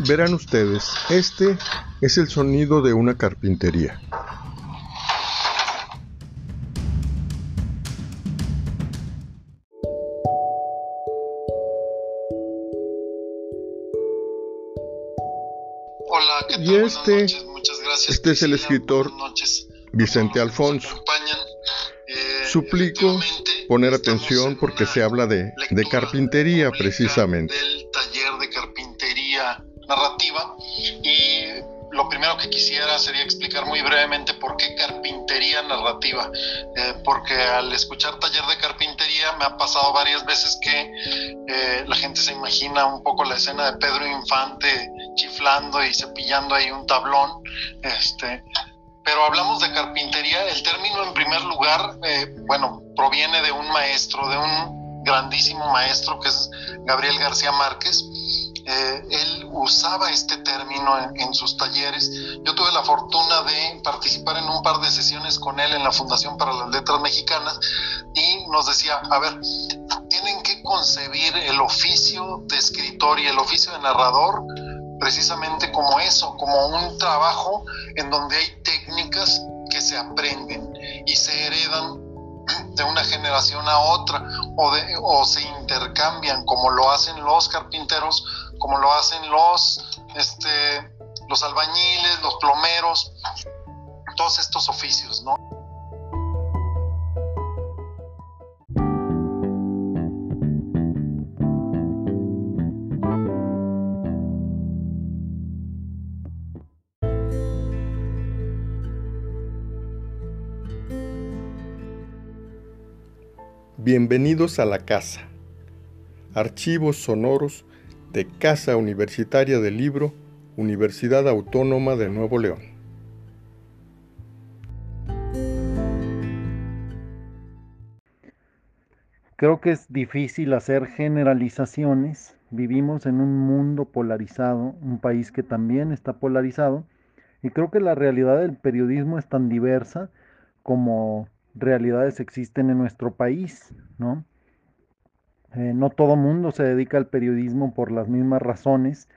Verán ustedes, este es el sonido de una carpintería. Hola, ¿qué tal? Y este- Buenas noches, muchas gracias. este es el escritor. Vicente Alfonso. Eh, Suplico poner atención en porque se habla de, de carpintería precisamente. Del taller de carpintería narrativa. Y lo primero que quisiera sería explicar muy brevemente por qué carpintería narrativa. Eh, porque al escuchar taller de carpintería me ha pasado varias veces que eh, la gente se imagina un poco la escena de Pedro Infante chiflando y cepillando ahí un tablón. Este, pero hablamos de carpintería. El término, en primer lugar, eh, bueno, proviene de un maestro, de un grandísimo maestro que es Gabriel García Márquez. Eh, él usaba este término en, en, sus talleres. Yo tuve la fortuna de participar en un par de sesiones con él en la Fundación para las Letras Mexicanas y nos decía, a ver, tienen que concebir el oficio de escritor y el oficio de narrador precisamente como eso, como un trabajo en donde hay técnicas que se aprenden y se heredan de una generación a otra o, de, o se intercambian como lo hacen los carpinteros, como lo hacen los, este, los albañiles, los plomeros, todos estos oficios, ¿no? Bienvenidos a la casa. Archivos sonoros de Casa Universitaria del Libro, Universidad Autónoma de Nuevo León. Creo que es difícil hacer generalizaciones. Vivimos en un mundo polarizado, un país que también está polarizado, y creo que la realidad del periodismo es tan diversa como realidades existen en nuestro país, ¿no? Eh, no todo mundo se dedica al periodismo por las mismas razones,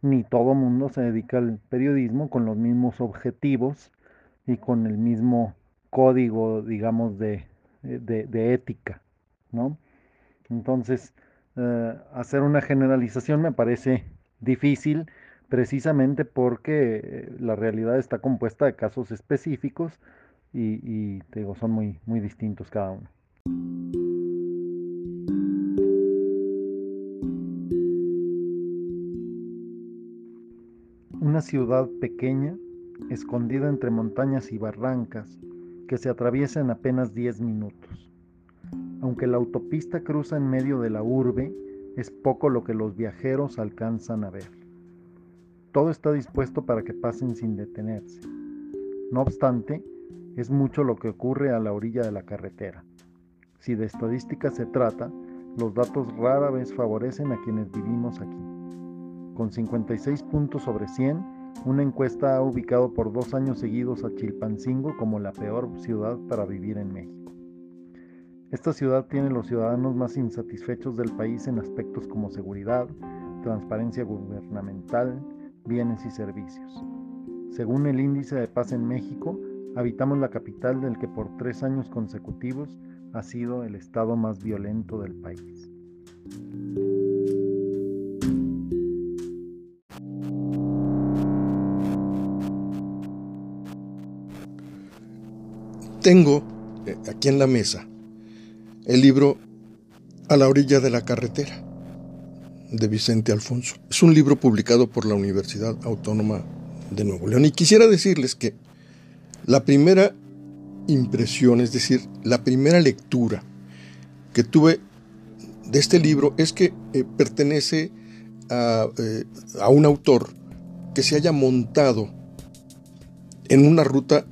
ni todo mundo se dedica al periodismo con los mismos objetivos y con el mismo código, digamos, de, de, de ética, ¿no? Entonces, eh, hacer una generalización me parece difícil precisamente porque la realidad está compuesta de casos específicos y, te digo, son muy, muy distintos cada uno. Una ciudad pequeña, escondida entre montañas y barrancas, que se atraviesa en apenas 10 minutos. Aunque la autopista cruza en medio de la urbe, es poco lo que los viajeros alcanzan a ver. Todo está dispuesto para que pasen sin detenerse. No obstante, es mucho lo que ocurre a la orilla de la carretera. Si de estadística se trata, los datos rara vez favorecen a quienes vivimos aquí. Con 56 puntos sobre 100, una encuesta ha ubicado por dos años seguidos a Chilpancingo como la peor ciudad para vivir en México. Esta ciudad tiene los ciudadanos más insatisfechos del país en aspectos como seguridad, transparencia gubernamental, bienes y servicios. Según el índice de paz en México, habitamos la capital del que por tres años consecutivos ha sido el estado más violento del país. Tengo eh, aquí en la mesa el libro A la orilla de la carretera de Vicente Alfonso. Es un libro publicado por la Universidad Autónoma de Nuevo León. Y quisiera decirles que la primera impresión, es decir, la primera lectura que tuve de este libro es que eh, pertenece a, eh, a, un autor que se haya montado en una ruta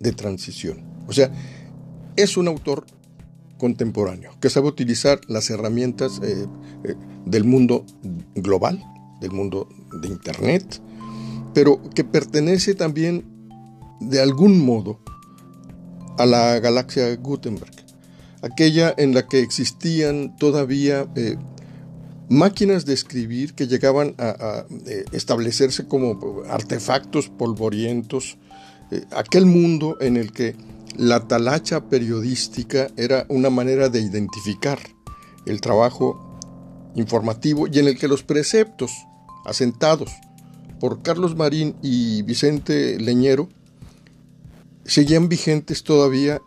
de transición. O sea, es un autor contemporáneo que sabe utilizar las herramientas eh, del mundo global, del mundo de Internet, pero que pertenece también de algún modo a la galaxia Gutenberg, aquella en la que existían todavía eh, máquinas de escribir que llegaban a, eh, establecerse como artefactos polvorientos, eh, aquel mundo en el que la talacha periodística era una manera de identificar el trabajo informativo y en el que los preceptos asentados por Carlos Marín y Vicente Leñero seguían vigentes todavía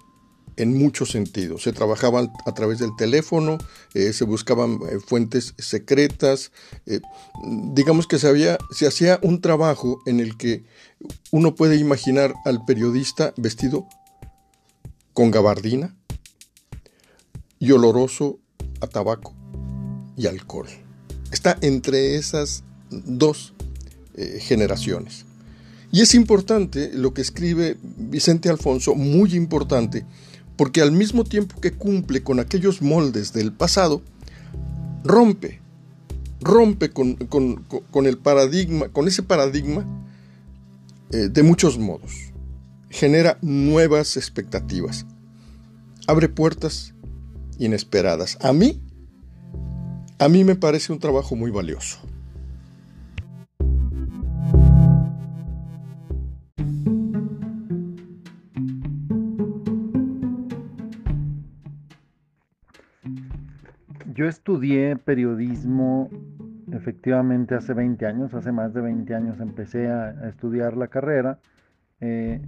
en muchos sentidos. Se trabajaban a través del teléfono, eh, se buscaban eh, fuentes secretas, eh, digamos que se, hacía un trabajo en el que uno puede imaginar al periodista vestido con gabardina y oloroso a tabaco y alcohol. Está entre esas dos generaciones. Y es importante lo que escribe Vicente Alfonso, muy importante, porque al mismo tiempo que cumple con aquellos moldes del pasado, rompe, rompe con, el paradigma, con ese paradigma eh, de muchos modos. Genera nuevas expectativas. Abre puertas inesperadas. A mí, a mí me parece un trabajo muy valioso. Estudié periodismo efectivamente hace 20 años, hace más de 20 años empecé a, estudiar la carrera eh,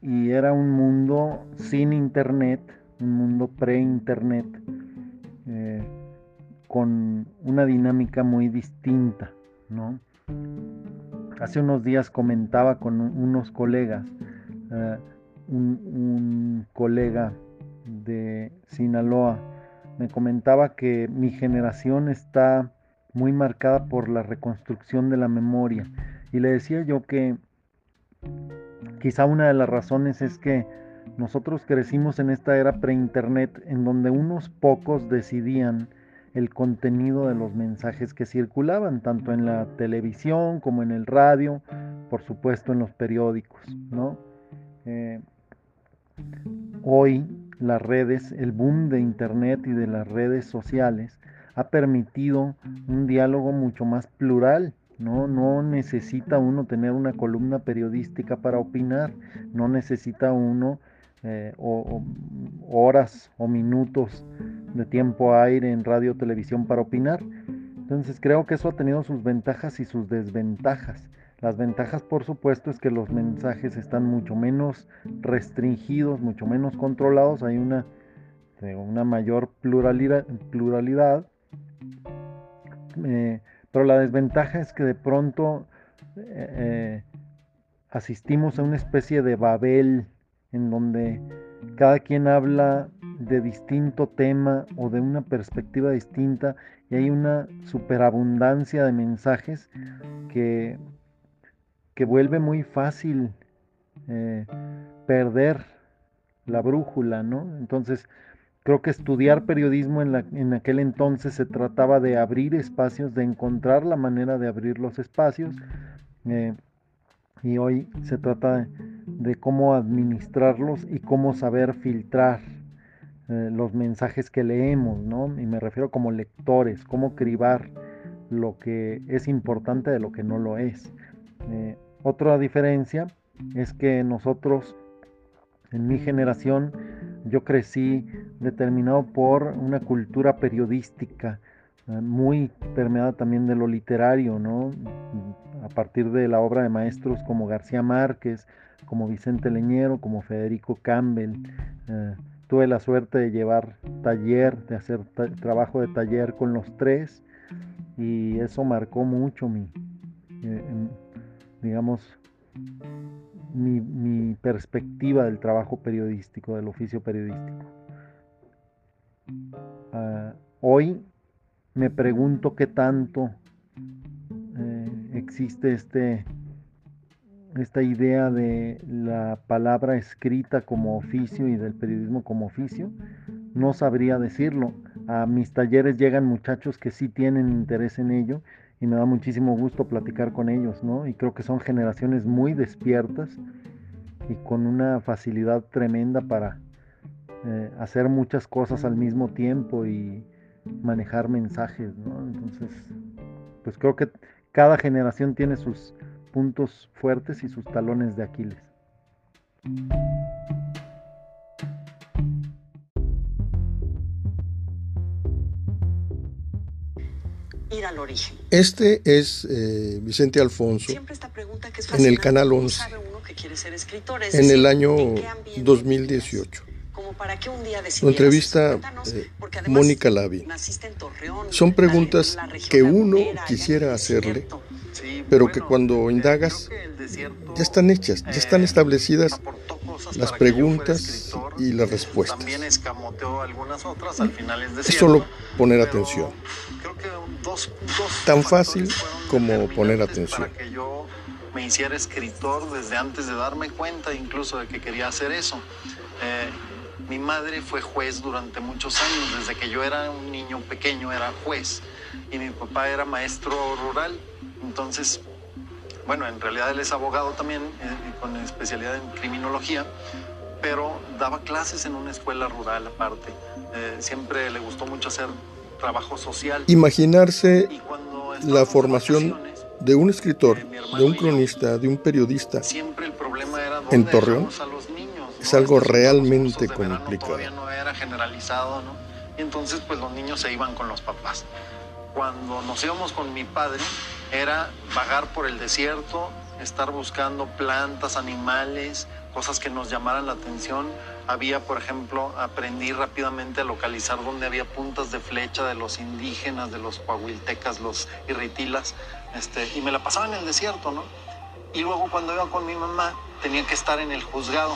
y era un mundo sin internet, un mundo pre-internet, eh, con una dinámica muy distinta, ¿no? Hace unos días comentaba con unos colegas, eh, un colega de Sinaloa, me comentaba que mi generación está muy marcada por la reconstrucción de la memoria. Y le decía yo que quizá una de las razones es que nosotros crecimos en esta era pre-internet en donde unos pocos decidían el contenido de los mensajes que circulaban, tanto en la televisión como en el radio, por supuesto en los periódicos, ¿no? Eh, hoy las redes, el boom de Internet y de las redes sociales ha permitido un diálogo mucho más plural. No, no necesita uno tener una columna periodística para opinar, no necesita uno eh, horas o minutos de tiempo aire en radio televisión para opinar. Entonces creo que eso ha tenido sus ventajas y sus desventajas. Las ventajas, por supuesto, es que los mensajes están mucho menos restringidos, mucho menos controlados, hay una, eh, una mayor pluralidad, pluralidad. Eh, pero la desventaja es que de pronto eh, asistimos a una especie de Babel en donde cada quien habla de distinto tema o de una perspectiva distinta y hay una superabundancia de mensajes que que vuelve muy fácil eh, perder la brújula, ¿no? Entonces, creo que estudiar periodismo en, la, en, aquel entonces se trataba de abrir espacios, de encontrar la manera de abrir los espacios, eh, y hoy se trata de, cómo administrarlos y cómo saber filtrar eh, los mensajes que leemos, ¿no? Y me refiero como lectores, cómo cribar lo que es importante de lo que no lo es. Otra diferencia es que nosotros, en mi generación, yo crecí determinado por una cultura periodística eh, muy permeada también de lo literario, ¿no? A partir de la obra de maestros como García Márquez, como Vicente Leñero, como Federico Campbell. Eh, tuve la suerte de llevar taller, de hacer trabajo de taller con los tres y eso marcó mucho mi, eh, digamos, mi, perspectiva del trabajo periodístico, del oficio periodístico. Ah, hoy me pregunto qué tanto eh, existe este, esta idea de la palabra escrita como oficio y del periodismo como oficio. No sabría decirlo. A mis talleres llegan muchachos que sí tienen interés en ello y me da muchísimo gusto platicar con ellos, ¿no? Y creo que son generaciones muy despiertas y con una facilidad tremenda para eh, hacer muchas cosas al mismo tiempo y, manejar mensajes, ¿no? Entonces, pues creo que cada generación tiene sus puntos fuertes y sus talones de Aquiles. Ir al origen. Este es eh, Vicente Alfonso en el Canal 11 en el año 2018. Lo entrevista eh, Mónica Lavi. Son preguntas que uno quisiera hacerle, pero que cuando indagas ya están hechas, ya están eh, establecidas las preguntas y las respuestas. Es solo poner atención. Tan fácil como poner atención me hiciera escritor desde antes de darme cuenta incluso de que quería hacer eso. Eh, mi madre fue juez durante muchos años, desde que yo era un niño pequeño era juez y mi papá era maestro rural. Entonces, bueno, en realidad él es abogado también, eh, con especialidad en criminología, pero daba clases en una escuela rural aparte. Eh, siempre le gustó mucho hacer trabajo social. Imaginarse la formación de un escritor, de un cronista, de un periodista en Torreón es algo realmente complicado. Todavía no era generalizado, ¿no? Entonces pues los niños se iban con los papás. Cuando nos íbamos con mi padre era vagar por el desierto, estar buscando plantas, animales, cosas que nos llamaran la atención. Había, por ejemplo, aprendí rápidamente a localizar dónde había puntas de flecha de los indígenas, de los coahuiltecas, los irritilas, este, y me la pasaba en el desierto, ¿no? Y luego cuando iba con mi mamá tenía que estar en el juzgado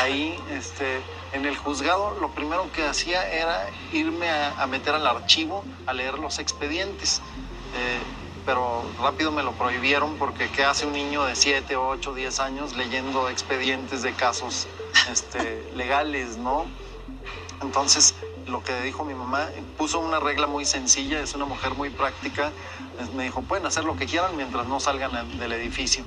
ahí este, en el juzgado lo primero que hacía era irme a, meter al archivo a leer los expedientes. Eh, pero rápido me lo prohibieron porque ¿qué hace un niño de 7, 8, 10 años leyendo expedientes de casos este, legales, no? Entonces, lo que dijo mi mamá, puso una regla muy sencilla, es una mujer muy práctica, me dijo, pueden hacer lo que quieran mientras no salgan del edificio.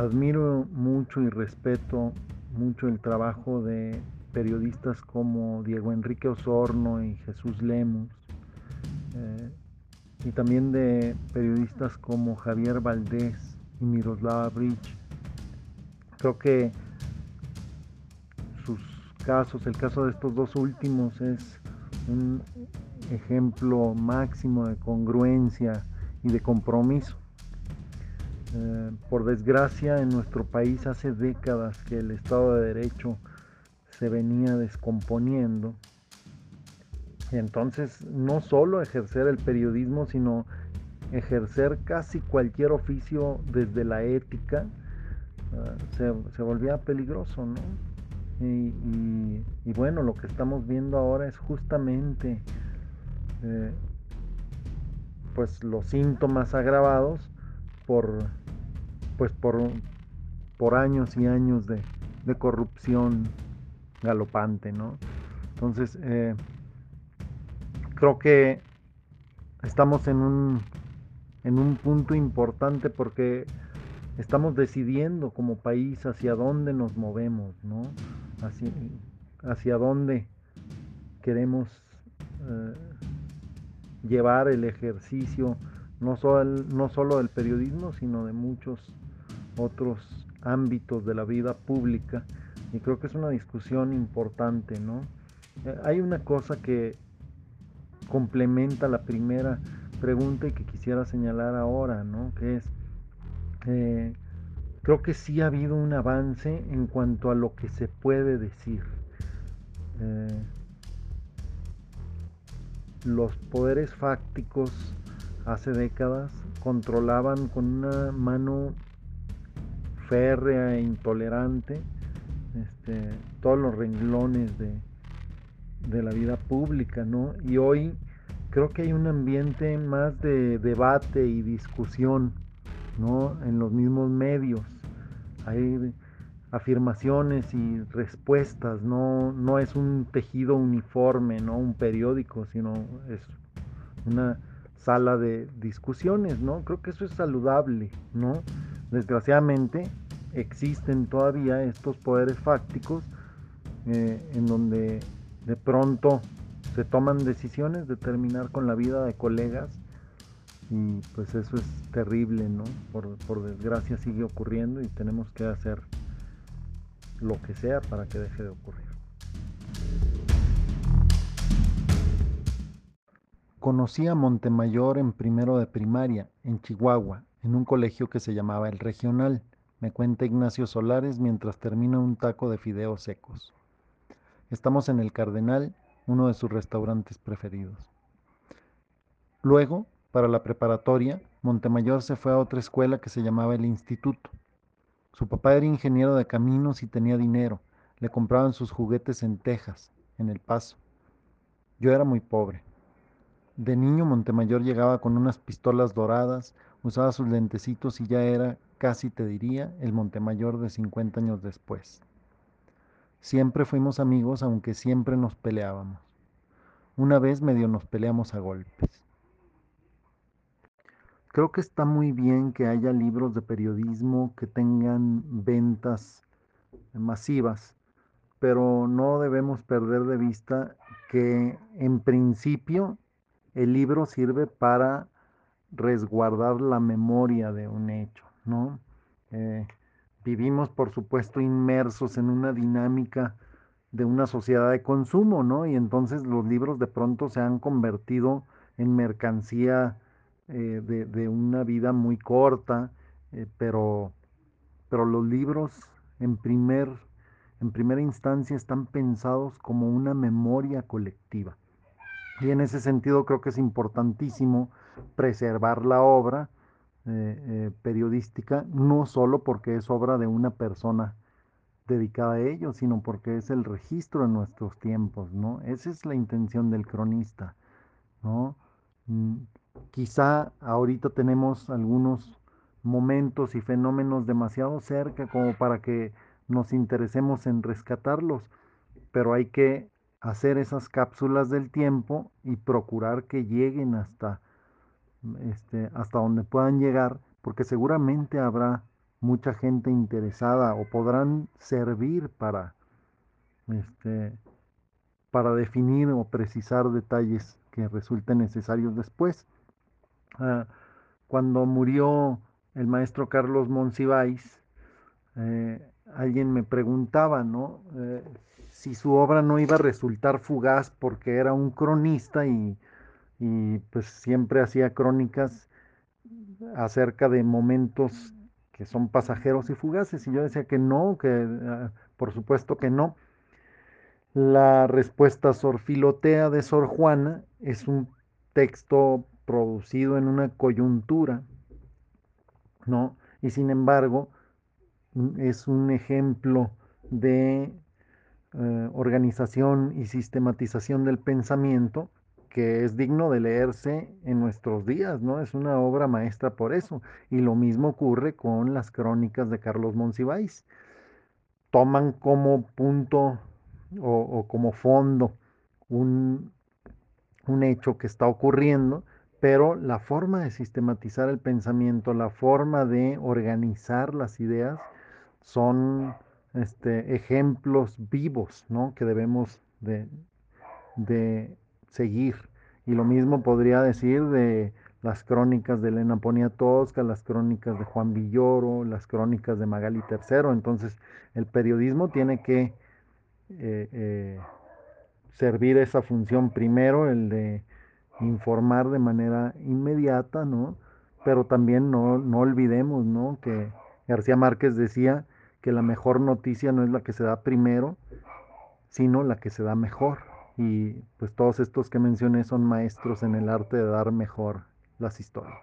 Admiro mucho y respeto mucho el trabajo de periodistas como Diego Enrique Osorno y Jesús Lemus, eh, y también de periodistas como Javier Valdés y Miroslava Bridge. Creo que sus casos, el caso de estos dos últimos, es un ejemplo máximo de congruencia y de compromiso. Eh, por desgracia, en nuestro país hace décadas que el Estado de Derecho se venía descomponiendo. Y entonces, no solo ejercer el periodismo, sino ejercer casi cualquier oficio desde la ética, eh, se, volvía peligroso, ¿no? Y, bueno, lo que estamos viendo ahora es justamente eh, pues los síntomas agravados por pues por, por años y años de, corrupción galopante, ¿no? Entonces, eh, creo que estamos en un, en un punto importante porque estamos decidiendo como país hacia dónde nos movemos, ¿no? Hacia, hacia dónde queremos eh, llevar el ejercicio, no no solo del periodismo, sino de muchos otros ámbitos de la vida pública y creo que es una discusión importante, ¿no? Eh, hay una cosa que complementa la primera pregunta y que quisiera señalar ahora, ¿no? Que es, eh, creo que sí ha habido un avance en cuanto a lo que se puede decir. Eh, los poderes fácticos hace décadas controlaban con una mano férrea e intolerante este, todos los renglones de, de la vida pública, ¿no? Y hoy creo que hay un ambiente más de debate y discusión, ¿no? En los mismos medios. Hay afirmaciones y respuestas, no, no es un tejido uniforme, no un periódico, sino es una sala de discusiones, ¿no? Creo que eso es saludable, ¿no? Desgraciadamente existen todavía estos poderes fácticos eh, en donde de pronto se toman decisiones de terminar con la vida de colegas y pues eso es terrible, ¿no? Por, por desgracia sigue ocurriendo y tenemos que hacer lo que sea para que deje de ocurrir. Conocí a Montemayor en primero de primaria, en Chihuahua, en un colegio que se llamaba El Regional, me cuenta Ignacio Solares mientras termina un taco de fideos secos. Estamos en El Cardenal, uno de sus restaurantes preferidos. Luego, para la preparatoria, Montemayor se fue a otra escuela que se llamaba el Instituto. Su papá era ingeniero de caminos y tenía dinero. Le compraban sus juguetes en Texas, en El Paso. Yo era muy pobre. De niño Montemayor llegaba con unas pistolas doradas, usaba sus lentecitos y ya era, casi te diría, el Montemayor de 50 años después. Siempre fuimos amigos, aunque siempre nos peleábamos. Una vez medio nos peleamos a golpes. Creo que está muy bien que haya libros de periodismo que tengan ventas masivas, pero no debemos perder de vista que en principio el libro sirve para resguardar la memoria de un hecho, ¿no? Eh, vivimos, por supuesto, inmersos en una dinámica de una sociedad de consumo, ¿no? Y entonces los libros de pronto se han convertido en mercancía eh, de, una vida muy corta, eh, pero, pero los libros en, primer, en primera instancia están pensados como una memoria colectiva. Y en ese sentido creo que es importantísimo preservar la obra, eh, eh, periodística, no solo porque es obra de una persona dedicada a ello, sino porque es el registro de nuestros tiempos, ¿no? Esa es la intención del cronista, ¿no? Mm, quizá ahorita tenemos algunos momentos y fenómenos demasiado cerca como para que nos interesemos en rescatarlos, pero hay que hacer esas cápsulas del tiempo y procurar que lleguen hasta este, hasta donde puedan llegar, porque seguramente habrá mucha gente interesada o podrán servir para, este, para definir o precisar detalles que resulten necesarios después. Ah, cuando murió el maestro Carlos Monsiváis, eh, alguien me preguntaba, ¿no? Eh, si su obra no iba a resultar fugaz porque era un cronista y y pues siempre hacía crónicas acerca de momentos que son pasajeros y fugaces y yo decía que no, que ah, por supuesto que no. La respuesta sorfilotea de Sor Juana es un texto producido en una coyuntura, ¿no? Y sin embargo mm, es un ejemplo de eh, organización y sistematización del pensamiento que es digno de leerse en nuestros días, ¿no? Es una obra maestra por eso. Y lo mismo ocurre con las crónicas de Carlos Monsiváis. Toman como punto o, como fondo un, un hecho que está ocurriendo, pero la forma de sistematizar el pensamiento, la forma de organizar las ideas, son este, ejemplos vivos, ¿no? Que debemos de, de seguir. Y lo mismo podría decir de las crónicas de Elena Poniatowska, las crónicas de Juan Villoro, las crónicas de Magali III. Entonces, el periodismo tiene que eh, eh, servir esa función primero, el de informar de manera inmediata, ¿no? Pero también no, no olvidemos, ¿no? Que García Márquez decía que la mejor noticia no es la que se da primero, sino la que se da mejor y pues todos estos que mencioné son maestros en el arte de dar mejor las historias.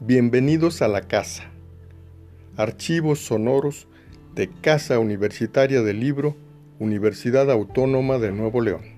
Bienvenidos a la casa. Archivos sonoros de Casa Universitaria del Libro, Universidad Autónoma de Nuevo León.